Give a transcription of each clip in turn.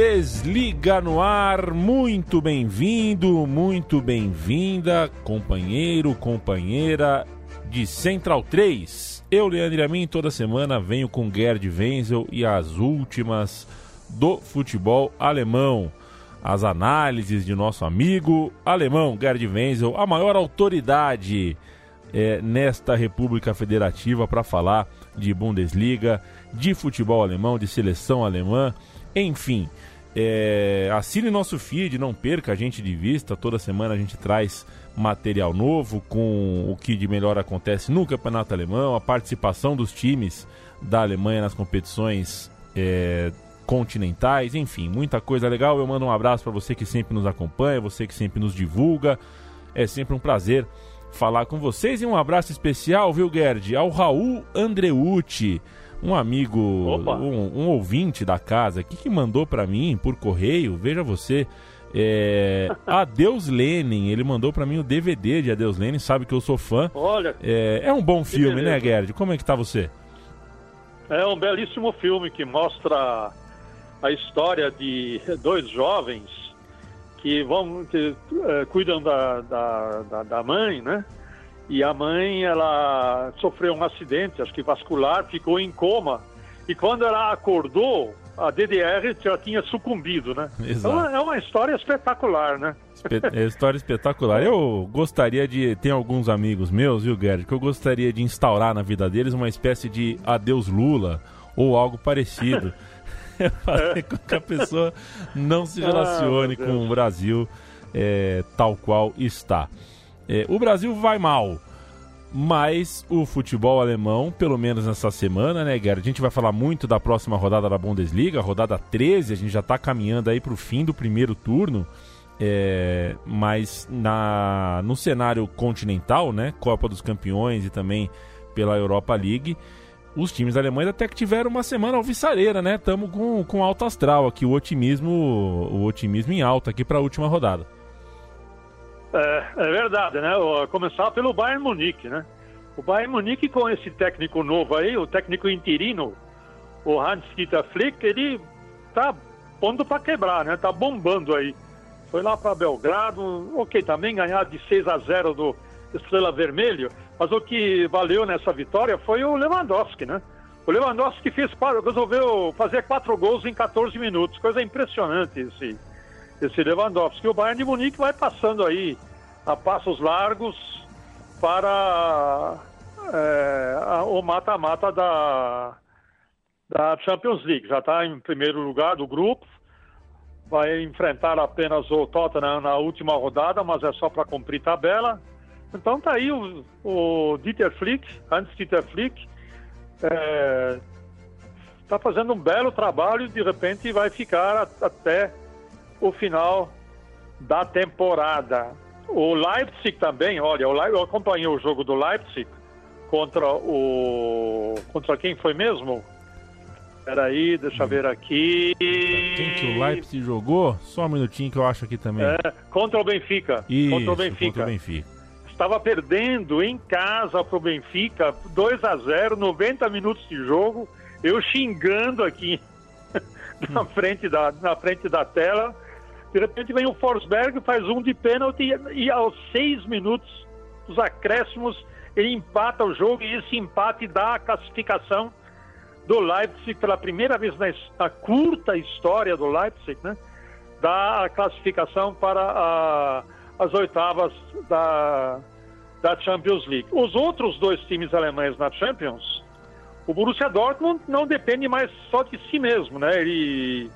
Bundesliga no ar, muito bem-vindo, muito bem-vinda, companheiro, companheira de Central 3. Eu, Leandro Amin, toda semana venho com Gerd Wenzel e as últimas do futebol alemão. As análises de nosso amigo alemão Gerd Wenzel, a maior autoridade é, nesta República Federativa para falar de Bundesliga, de futebol alemão, de seleção alemã, enfim. É, assine nosso feed, não perca a gente de vista. Toda semana a gente traz material novo com o que de melhor acontece no campeonato alemão, a participação dos times da Alemanha nas competições é, continentais, enfim, muita coisa legal. Eu mando um abraço para você que sempre nos acompanha, você que sempre nos divulga. É sempre um prazer falar com vocês e um abraço especial, viu, Gerd, ao Raul Andreucci um amigo, um, um, ouvinte da casa aqui que mandou para mim por correio, veja você, é, Adeus Lenin, ele mandou para mim o DVD de Adeus Lenin, sabe que eu sou fã. Olha, é, é um bom filme, né, Gerd? Como é que tá você? É um belíssimo filme que mostra a história de dois jovens que vão que é, cuidam da, da, da, da mãe, né? E a mãe, ela sofreu um acidente, acho que vascular, ficou em coma. E quando ela acordou, a DDR já tinha sucumbido, né? Exato. Então é uma história espetacular, né? Espe é história espetacular. Eu gostaria de. Tem alguns amigos meus, viu, Gerd, que eu gostaria de instaurar na vida deles uma espécie de adeus Lula ou algo parecido. Fazer com que a pessoa não se relacione ah, com o Brasil é, tal qual está. É, o Brasil vai mal, mas o futebol alemão, pelo menos nessa semana, né, Gerd? A gente vai falar muito da próxima rodada da Bundesliga, rodada 13, a gente já está caminhando aí para o fim do primeiro turno. É, mas na, no cenário continental, né, Copa dos Campeões e também pela Europa League, os times alemães até que tiveram uma semana alvissareira, né? Estamos com, com alto astral aqui, o otimismo, o otimismo em alta aqui para a última rodada. É, é, verdade, né? Começar pelo Bayern Munique, né? O Bayern Munique com esse técnico novo aí, o técnico interino, o Hans-Dieter Flick, ele tá pondo para quebrar, né? Tá bombando aí. Foi lá para Belgrado, ok, também ganhar de 6 a 0 do Estrela Vermelho, mas o que valeu nessa vitória foi o Lewandowski, né? O Lewandowski fez, resolveu fazer quatro gols em 14 minutos, coisa impressionante esse, esse Lewandowski. O Bayern de Munique vai passando aí a passos largos para é, a, o mata-mata da, da Champions League. Já está em primeiro lugar do grupo. Vai enfrentar apenas o Tottenham na última rodada, mas é só para cumprir tabela. Então tá aí o, o Dieter Flick, antes Dieter Flick, está é, fazendo um belo trabalho e de repente vai ficar até o final da temporada. O Leipzig também, olha, eu acompanhei o jogo do Leipzig contra o. Contra quem foi mesmo? Peraí, deixa eu ver aqui. Quem que o Leipzig jogou? Só um minutinho que eu acho aqui também. É, contra o Benfica. Isso, contra o Benfica. Contra o Benfica. Estava perdendo em casa para o Benfica, 2 a 0 90 minutos de jogo. Eu xingando aqui na, frente da, na frente da tela de repente vem o Forsberg, faz um de pênalti e aos seis minutos dos acréscimos ele empata o jogo e esse empate dá a classificação do Leipzig pela primeira vez na, na curta história do Leipzig, né? Da classificação para a, as oitavas da, da Champions League. Os outros dois times alemães na Champions, o Borussia Dortmund não depende mais só de si mesmo, né? Ele,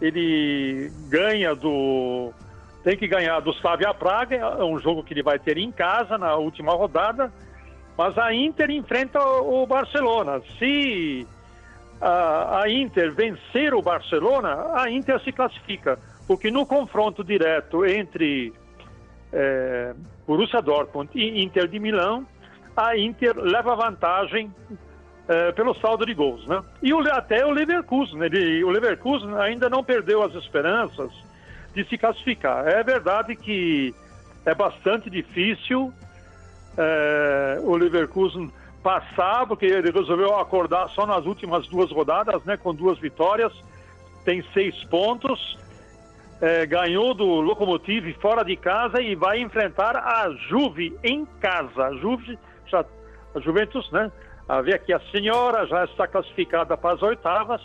ele ganha do tem que ganhar do Slavia Praga, é um jogo que ele vai ter em casa na última rodada, mas a Inter enfrenta o Barcelona. Se a, a Inter vencer o Barcelona, a Inter se classifica, porque no confronto direto entre é, Borussia Dortmund e Inter de Milão, a Inter leva vantagem é, pelo saldo de gols, né? E o, até o Leverkusen, ele, o Leverkusen ainda não perdeu as esperanças de se classificar. É verdade que é bastante difícil é, o Leverkusen passar, porque ele resolveu acordar só nas últimas duas rodadas, né, com duas vitórias, tem seis pontos, é, ganhou do Lokomotiv fora de casa e vai enfrentar a Juve em casa. A Juve, já, a Juventus, né? A ver aqui a senhora já está classificada para as oitavas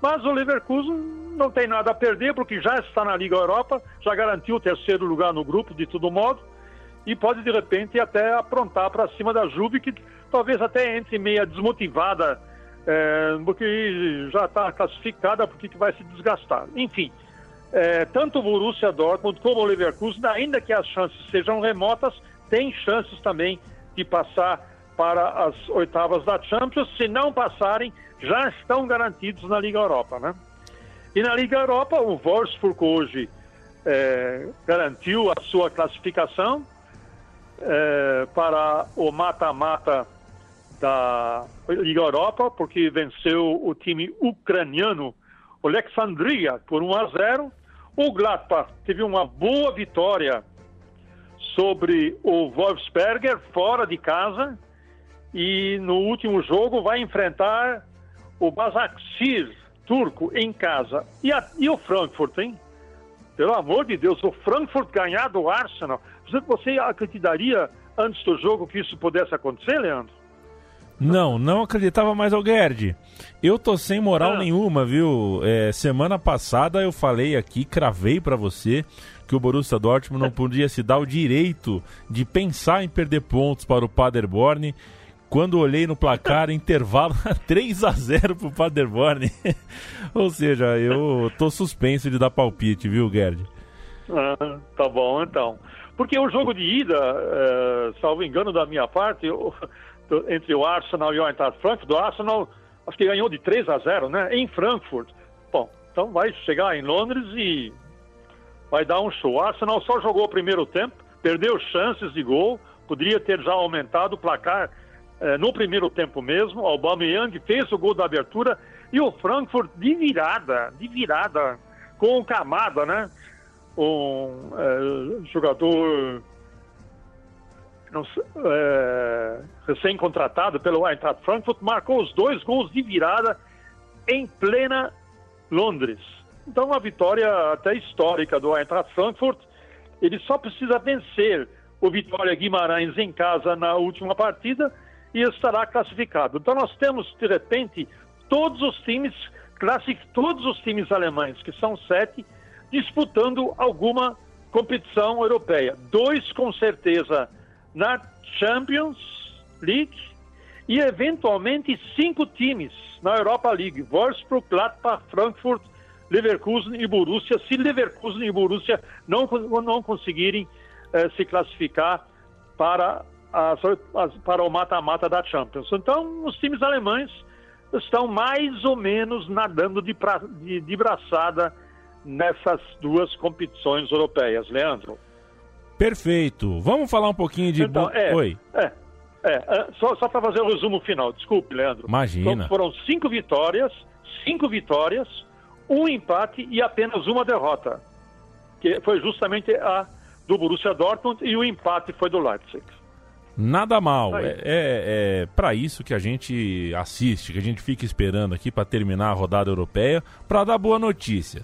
mas o Leverkusen não tem nada a perder, porque já está na Liga Europa, já garantiu o terceiro lugar no grupo, de todo modo, e pode de repente até aprontar para cima da Juve, que talvez até entre meia desmotivada, é, porque já está classificada, porque vai se desgastar. Enfim, é, tanto o Borussia Dortmund como o Leverkusen, ainda que as chances sejam remotas, tem chances também de passar para as oitavas da Champions. Se não passarem, já estão garantidos na Liga Europa, né? E na Liga Europa, o Wolfsburg hoje é, garantiu a sua classificação é, para o mata-mata da Liga Europa, porque venceu o time ucraniano, o Alexandria, por 1 a 0. O Gladbach teve uma boa vitória sobre o Wolfsberger, fora de casa, e no último jogo vai enfrentar o Basaksehir turco em casa. E, a, e o Frankfurt, hein? Pelo amor de Deus, o Frankfurt ganhar do Arsenal. Você, você acreditaria antes do jogo que isso pudesse acontecer, Leandro? Não, não acreditava mais ao Gerd. Eu tô sem moral ah. nenhuma, viu? É, semana passada eu falei aqui, cravei para você que o Borussia Dortmund não podia se dar o direito de pensar em perder pontos para o Paderborn quando olhei no placar, intervalo 3 a 0 pro Paderborn. Ou seja, eu tô suspenso de dar palpite, viu, Gerd? Ah, tá bom, então. Porque o jogo de ida, é, salvo engano da minha parte, eu, entre o Arsenal e o Eintracht Frankfurt, o Arsenal acho que ganhou de 3 a 0, né? Em Frankfurt. Bom, então vai chegar em Londres e vai dar um show. O Arsenal só jogou o primeiro tempo, perdeu chances de gol, poderia ter já aumentado o placar no primeiro tempo mesmo, o Aubameyang fez o gol da abertura e o Frankfurt de virada, de virada, com Camada, né? Um é, jogador é, recém-contratado pelo Eintracht Frankfurt, marcou os dois gols de virada em plena Londres. Então, uma vitória até histórica do Eintracht Frankfurt. Ele só precisa vencer o Vitória Guimarães em casa na última partida e estará classificado. Então nós temos, de repente, todos os times, todos os times alemães, que são sete, disputando alguma competição europeia. Dois, com certeza, na Champions League e, eventualmente, cinco times na Europa League. Wolfsburg, Gladbach, Frankfurt, Leverkusen e Borussia. Se Leverkusen e Borussia não, não conseguirem eh, se classificar para as, para o mata-mata da Champions. Então, os times alemães estão mais ou menos nadando de, pra, de, de braçada nessas duas competições europeias, Leandro. Perfeito. Vamos falar um pouquinho de. Então, é, Oi. É, é, é só, só para fazer o um resumo final, desculpe, Leandro. Imagina. Então, foram cinco vitórias, cinco vitórias, um empate e apenas uma derrota, que foi justamente a do Borussia Dortmund e o empate foi do Leipzig. Nada mal. É, é, é para isso que a gente assiste, que a gente fica esperando aqui para terminar a rodada europeia, para dar boa notícia.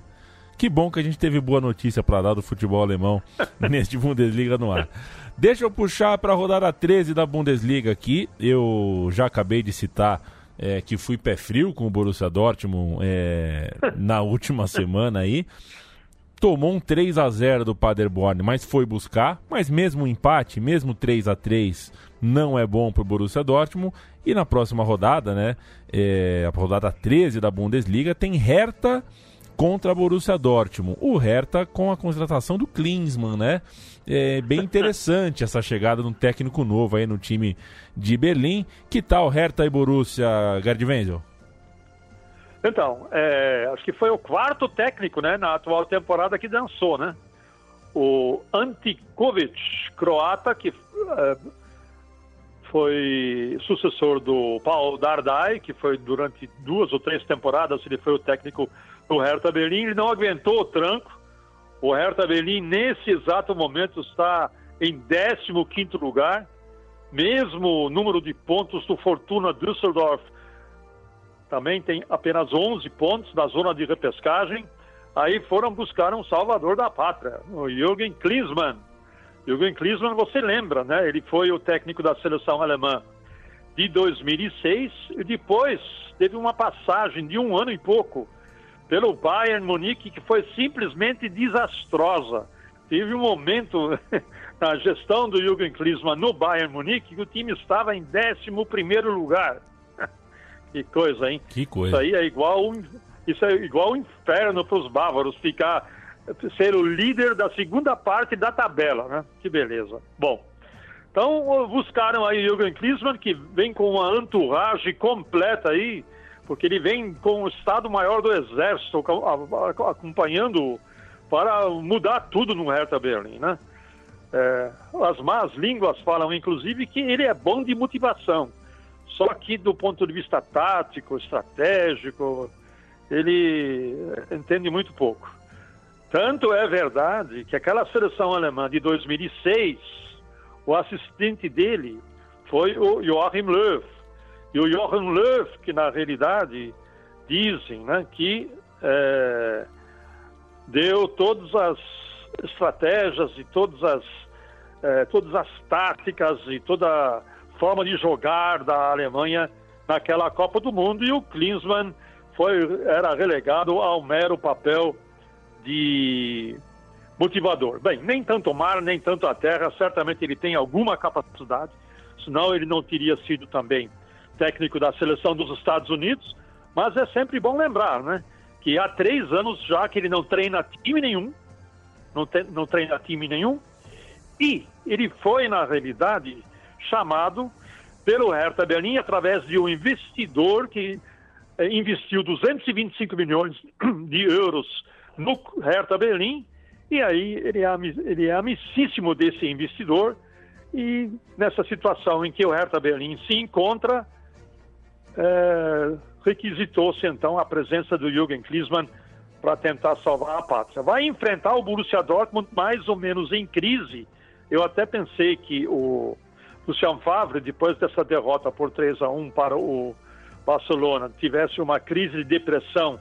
Que bom que a gente teve boa notícia para dar do futebol alemão neste Bundesliga no ar. Deixa eu puxar para a rodada 13 da Bundesliga aqui. Eu já acabei de citar é, que fui pé frio com o Borussia Dortmund é, na última semana aí. Tomou um 3 a 0 do Paderborn, mas foi buscar. Mas mesmo o empate, mesmo 3 a 3 não é bom para o Borussia Dortmund. E na próxima rodada, né, é, a rodada 13 da Bundesliga, tem Hertha contra a Borussia Dortmund. O Hertha com a contratação do Klinsmann, né? É bem interessante essa chegada de um técnico novo aí no time de Berlim. Que tal Hertha e Borussia, Gerd Wenzel? Então, é, acho que foi o quarto técnico né, na atual temporada que dançou, né? O Antikovic, croata, que é, foi sucessor do Paul Dardai, que foi durante duas ou três temporadas, ele foi o técnico do Hertha Berlim, ele não aguentou o tranco. O Hertha Berlim, nesse exato momento, está em 15 lugar, mesmo número de pontos do Fortuna Düsseldorf também tem apenas 11 pontos na zona de repescagem. Aí foram buscar um salvador da pátria, o Jürgen Klinsmann. Jürgen Klinsmann, você lembra, né? Ele foi o técnico da seleção alemã de 2006 e depois teve uma passagem de um ano e pouco pelo Bayern Munique que foi simplesmente desastrosa. Teve um momento na gestão do Jürgen Klinsmann no Bayern Munique que o time estava em 11 primeiro lugar. Que coisa, hein? Que coisa. Isso aí é igual, isso é igual um inferno para os bávaros ficar ser o líder da segunda parte da tabela, né? Que beleza. Bom, então buscaram aí Jürgen Klinsmann, que vem com uma entourage completa aí, porque ele vem com o Estado-Maior do Exército acompanhando para mudar tudo no Hertha Berlim, né? É, as más línguas falam, inclusive, que ele é bom de motivação. Só que do ponto de vista tático, estratégico, ele entende muito pouco. Tanto é verdade que aquela seleção alemã de 2006, o assistente dele foi o Joachim Löw. E o Joachim Löw, que na realidade dizem né, que é, deu todas as estratégias e todas as, é, todas as táticas e toda forma de jogar da Alemanha naquela Copa do Mundo e o Klinsmann foi, era relegado ao mero papel de motivador. Bem, nem tanto o mar, nem tanto a terra, certamente ele tem alguma capacidade, senão ele não teria sido também técnico da seleção dos Estados Unidos, mas é sempre bom lembrar, né, que há três anos já que ele não treina time nenhum, não, te, não treina time nenhum, e ele foi, na realidade, chamado pelo Hertha Berlim através de um investidor que eh, investiu 225 milhões de euros no Hertha Berlim e aí ele é, ele é amicíssimo desse investidor e nessa situação em que o Hertha Berlim se encontra é, requisitou-se então a presença do Jürgen Klinsmann para tentar salvar a pátria. Vai enfrentar o Borussia Dortmund mais ou menos em crise. Eu até pensei que o Lucian Favre, depois dessa derrota por 3 a 1 para o Barcelona, tivesse uma crise de depressão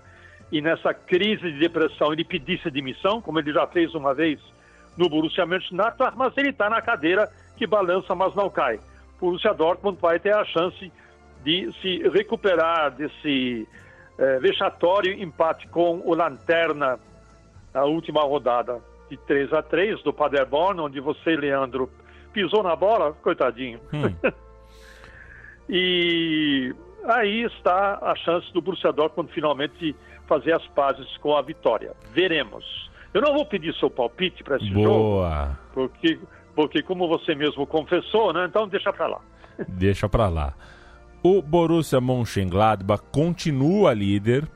e nessa crise de depressão ele pedisse demissão, como ele já fez uma vez no Borussia Mönchengladbach, mas ele está na cadeira que balança, mas não cai. O Borussia Dortmund vai ter a chance de se recuperar desse é, vexatório empate com o Lanterna na última rodada de 3 a 3 do Paderborn, onde você, Leandro, pisou na bola, coitadinho. Hum. e aí está a chance do Borussia Dortmund finalmente fazer as pazes com a vitória. Veremos. Eu não vou pedir seu palpite para esse Boa. jogo, porque, porque como você mesmo confessou, né? Então deixa para lá. Deixa para lá. O Borussia Mönchengladbach continua líder,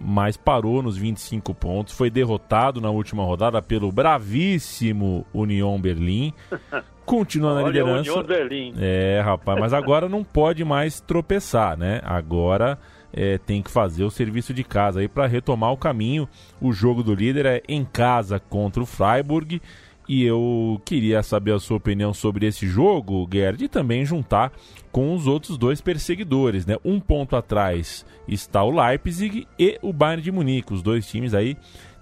mas parou nos 25 pontos. Foi derrotado na última rodada pelo bravíssimo Union Berlim. Continua na Olha, liderança. Berlim. É, rapaz, mas agora não pode mais tropeçar, né? Agora é, tem que fazer o serviço de casa aí para retomar o caminho. O jogo do líder é em casa contra o Freiburg. E eu queria saber a sua opinião sobre esse jogo, Gerd, e também juntar com os outros dois perseguidores, né? Um ponto atrás está o Leipzig e o Bayern de Munique. Os dois times aí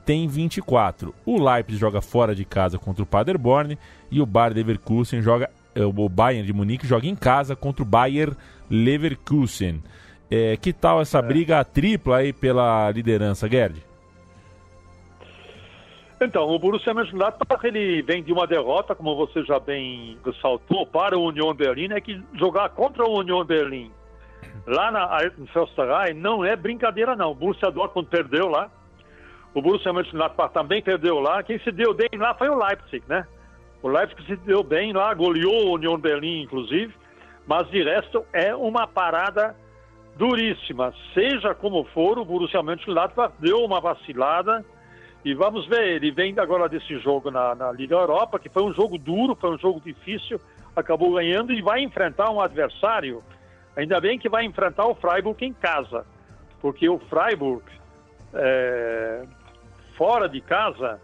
têm 24. O Leipzig joga fora de casa contra o Paderborn e o Bayer Leverkusen joga eh, o Bayern de Munique joga em casa contra o Bayer Leverkusen. É, que tal essa é. briga tripla aí pela liderança, Gerd? Então, o Borussia Mönchengladbach ele vem de uma derrota, como você já bem ressaltou, para o Union Berlin, é que jogar contra o Union Berlin lá na Alten Försterei não é brincadeira não. O Borussia Dortmund perdeu lá, o Borussia Mönchengladbach também perdeu lá. Quem se deu bem lá foi o Leipzig, né? O Leipzig se deu bem lá, goleou o Union Berlin, inclusive, mas de resto é uma parada duríssima. Seja como for, o Borussia Mönchengladbach deu uma vacilada e vamos ver, ele vem agora desse jogo na, na Liga Europa, que foi um jogo duro, foi um jogo difícil, acabou ganhando e vai enfrentar um adversário. Ainda bem que vai enfrentar o Freiburg em casa, porque o Freiburg, é, fora de casa,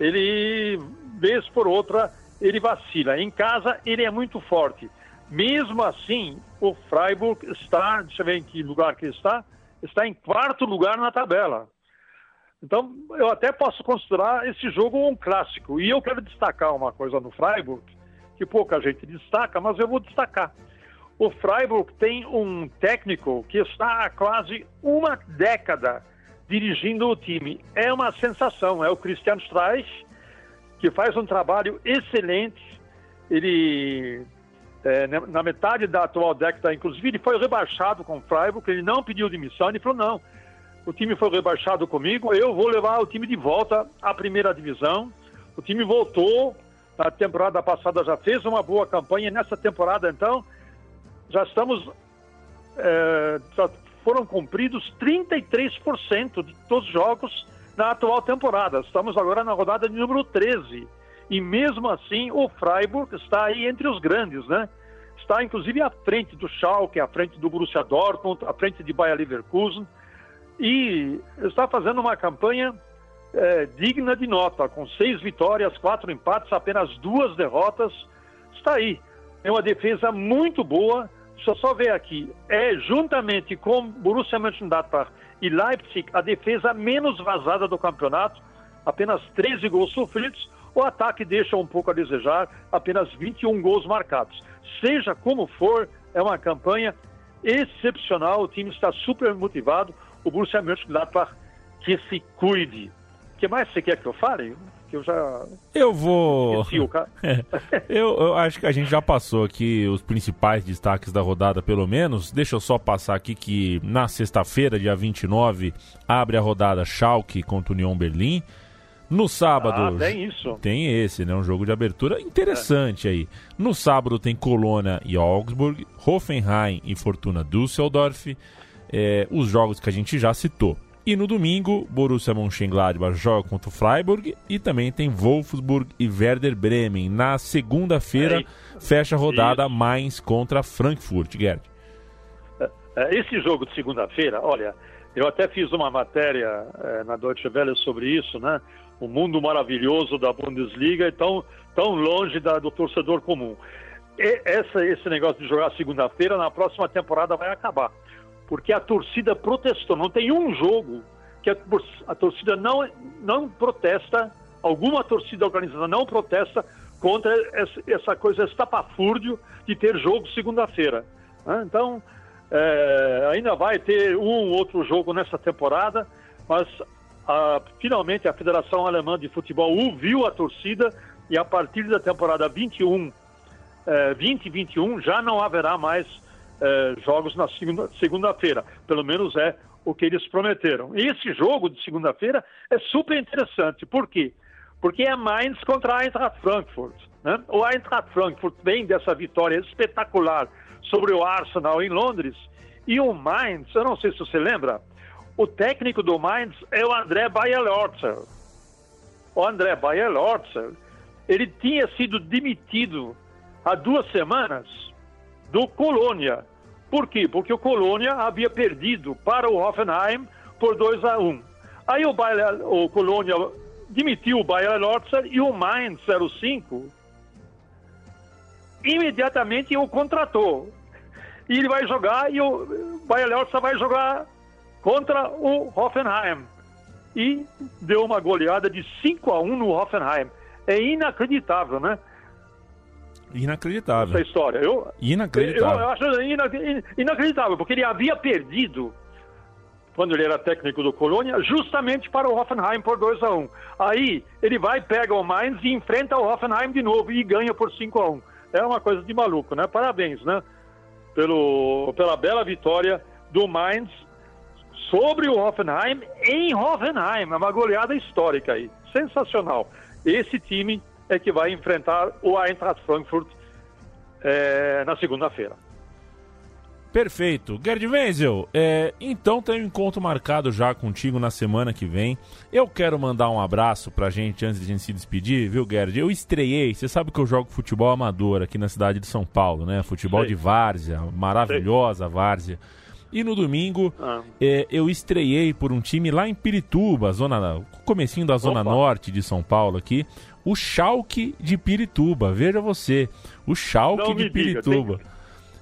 ele, vez por outra, ele vacila. Em casa, ele é muito forte. Mesmo assim, o Freiburg está, deixa eu ver em que lugar que está, está em quarto lugar na tabela. Então, eu até posso considerar esse jogo um clássico. E eu quero destacar uma coisa no Freiburg, que pouca gente destaca, mas eu vou destacar. O Freiburg tem um técnico que está há quase uma década dirigindo o time. É uma sensação. É o Christian Streich, que faz um trabalho excelente. Ele, é, na metade da atual década, inclusive, ele foi rebaixado com o Freiburg. Ele não pediu demissão. Ele falou: não o time foi rebaixado comigo, eu vou levar o time de volta à primeira divisão. O time voltou, na temporada passada já fez uma boa campanha, nessa temporada então já estamos, é, já foram cumpridos 33% de todos os jogos na atual temporada. Estamos agora na rodada de número 13. E mesmo assim, o Freiburg está aí entre os grandes, né? Está inclusive à frente do Schalke, à frente do Borussia Dortmund, à frente de Bayer Leverkusen e está fazendo uma campanha é, digna de nota, com seis vitórias, quatro empates, apenas duas derrotas. Está aí. É uma defesa muito boa. Deixa eu só ver aqui. É juntamente com Borussia Mönchengladbach e Leipzig a defesa menos vazada do campeonato. Apenas 13 gols sofridos. O ataque deixa um pouco a desejar, apenas 21 gols marcados. Seja como for, é uma campanha excepcional. O time está super motivado o Borussia Mönchengladbach que se cuide. O que mais você quer que eu fale? Que eu já. Eu vou. eu, eu acho que a gente já passou aqui os principais destaques da rodada, pelo menos. Deixa eu só passar aqui que na sexta-feira, dia 29, abre a rodada Schalke contra União Berlim. No sábado. Ah, tem isso. Tem esse, né? Um jogo de abertura interessante é. aí. No sábado tem Colônia e Augsburg, Hoffenheim e Fortuna Düsseldorf é, os jogos que a gente já citou. E no domingo, Borussia Mönchengladbach joga contra o Freiburg e também tem Wolfsburg e Werder Bremen. Na segunda-feira, é fecha a rodada. Mainz contra Frankfurt, Gerd. É, é, esse jogo de segunda-feira, olha, eu até fiz uma matéria é, na Deutsche Welle sobre isso, né? O mundo maravilhoso da Bundesliga e tão, tão longe da, do torcedor comum. E essa, esse negócio de jogar segunda-feira, na próxima temporada vai acabar porque a torcida protestou. Não tem um jogo que a, torcida não, não protesta, alguma torcida organizada não protesta contra essa, coisa estapafúrdio de ter jogo segunda-feira. Né? Então, é, ainda vai ter um outro jogo nessa temporada, mas a, finalmente a Federação Alemã de Futebol ouviu a torcida e a partir da temporada 21, é, 2021 já não haverá mais eh, jogos na segunda-feira. Pelo menos é o que eles prometeram. E esse jogo de segunda-feira é super interessante. Por quê? Porque é Mainz contra a Eintracht Frankfurt. Né? O Eintracht Frankfurt vem dessa vitória espetacular sobre o Arsenal em Londres. E o Mainz, eu não sei se você lembra, o técnico do Mainz é o André Bayerlorzer. O André Bayerlorzer, ele tinha sido demitido há duas semanas do Colônia por quê? Porque o Colônia havia perdido para o Hoffenheim por 2 a 1. Aí o, Bayer, o Colônia demitiu o Bayer Lorzer e o Mainz 05 imediatamente o contratou. E ele vai jogar e o Bayer Lorzer vai jogar contra o Hoffenheim. E deu uma goleada de 5 a 1 no Hoffenheim. É inacreditável, né? Inacreditável. Essa história. Eu, inacreditável. Eu, eu acho inacreditável, porque ele havia perdido quando ele era técnico do Colônia, justamente para o Hoffenheim por 2 a 1 um. Aí ele vai, pega o Mainz e enfrenta o Hoffenheim de novo e ganha por 5 a 1 um. É uma coisa de maluco, né? Parabéns, né? Pelo, pela bela vitória do Mainz sobre o Hoffenheim em Hoffenheim. É uma goleada histórica aí. Sensacional. Esse time é que vai enfrentar o Eintracht Frankfurt é, na segunda-feira. Perfeito. Gerd Wenzel, é, então tem um encontro marcado já contigo na semana que vem. Eu quero mandar um abraço pra gente antes de a gente se despedir, viu, Gerd? Eu estreiei, você sabe que eu jogo futebol amador aqui na cidade de São Paulo, né? Futebol Sei. de várzea, maravilhosa Sei. várzea. E no domingo ah. é, eu estreiei por um time lá em Pirituba, zona, comecinho da zona Opa. norte de São Paulo aqui, o Schalke de Pirituba. Veja você, o Schalke de Pirituba. Diga, tem...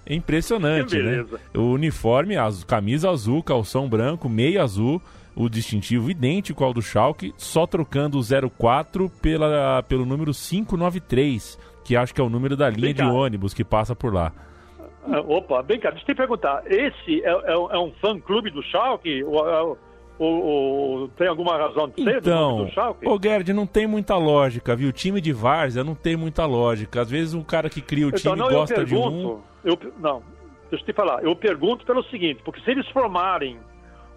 É impressionante, né? O uniforme, a camisa azul, calção branco, meia azul, o distintivo idêntico ao do Schalke, só trocando o 04 pela, pelo número 593, que acho que é o número da linha de ônibus que passa por lá. Ah, opa, bem cá, deixa eu te perguntar, esse é, é, é um fã-clube do Schalke? Ou, ou, ou, tem alguma razão de ser então, do Schalke? Ô Gerd, não tem muita lógica, viu? O time de Várzea não tem muita lógica. Às vezes um cara que cria o então, time então, não, gosta pergunto, de um eu, não, deixa eu te falar. Eu pergunto pelo seguinte, porque se eles formarem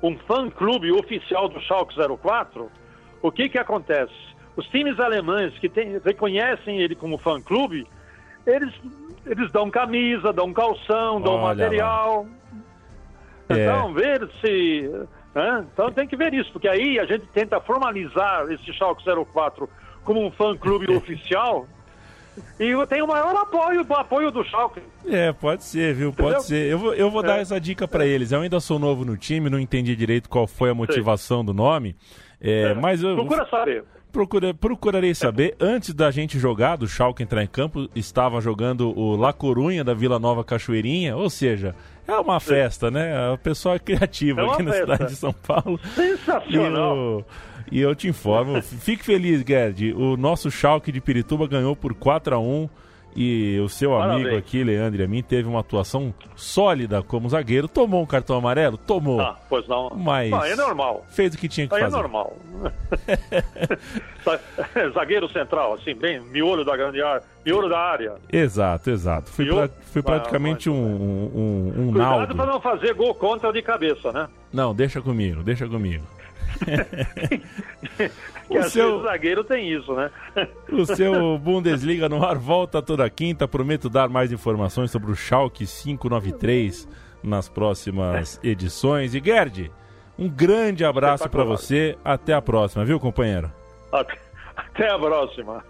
um fã-clube oficial do Schalke 04, o que que acontece? Os times alemães que tem, reconhecem ele como fã-clube, eles, eles dão camisa, dão calção, dão Olha material. É. Então, ver se... Né? Então tem que ver isso, porque aí a gente tenta formalizar esse Schalke 04 como um fã-clube oficial e tem o maior apoio, o apoio do Schalke. É, pode ser, viu? Entendeu? Pode ser. Eu vou, eu vou é. dar essa dica para é. eles. Eu ainda sou novo no time, não entendi direito qual foi a motivação Sim. do nome. É, é. Mas eu, Procura saber. Procura, procurarei saber. Antes da gente jogar, do Schalke entrar em campo, estava jogando o La Corunha da Vila Nova Cachoeirinha, ou seja, é uma festa, né? A pessoa é criativa é aqui festa. na cidade de São Paulo. Sensacional. E eu te informo, fique feliz, Gerd. O nosso Schalke de Pirituba ganhou por 4 a 1 e o seu Parabéns. amigo aqui, Leandro, a mim, teve uma atuação sólida como zagueiro. Tomou um cartão amarelo? Tomou. Ah, pois não. Mas. Não, é normal. Fez o que tinha que Aí fazer. É normal. zagueiro central, assim, bem, miolo da grande área, miolo da área. Exato, exato. Foi, pra, foi praticamente um, um, um, um Cuidado para não fazer gol contra de cabeça, né? Não, deixa comigo, deixa comigo. que o seu zagueiro tem isso, né? o seu Bundesliga no ar volta toda quinta. Prometo dar mais informações sobre o Schalke 593 nas próximas edições. E Gerd, um grande abraço para você. Até a próxima, viu, companheiro? Até, até a próxima.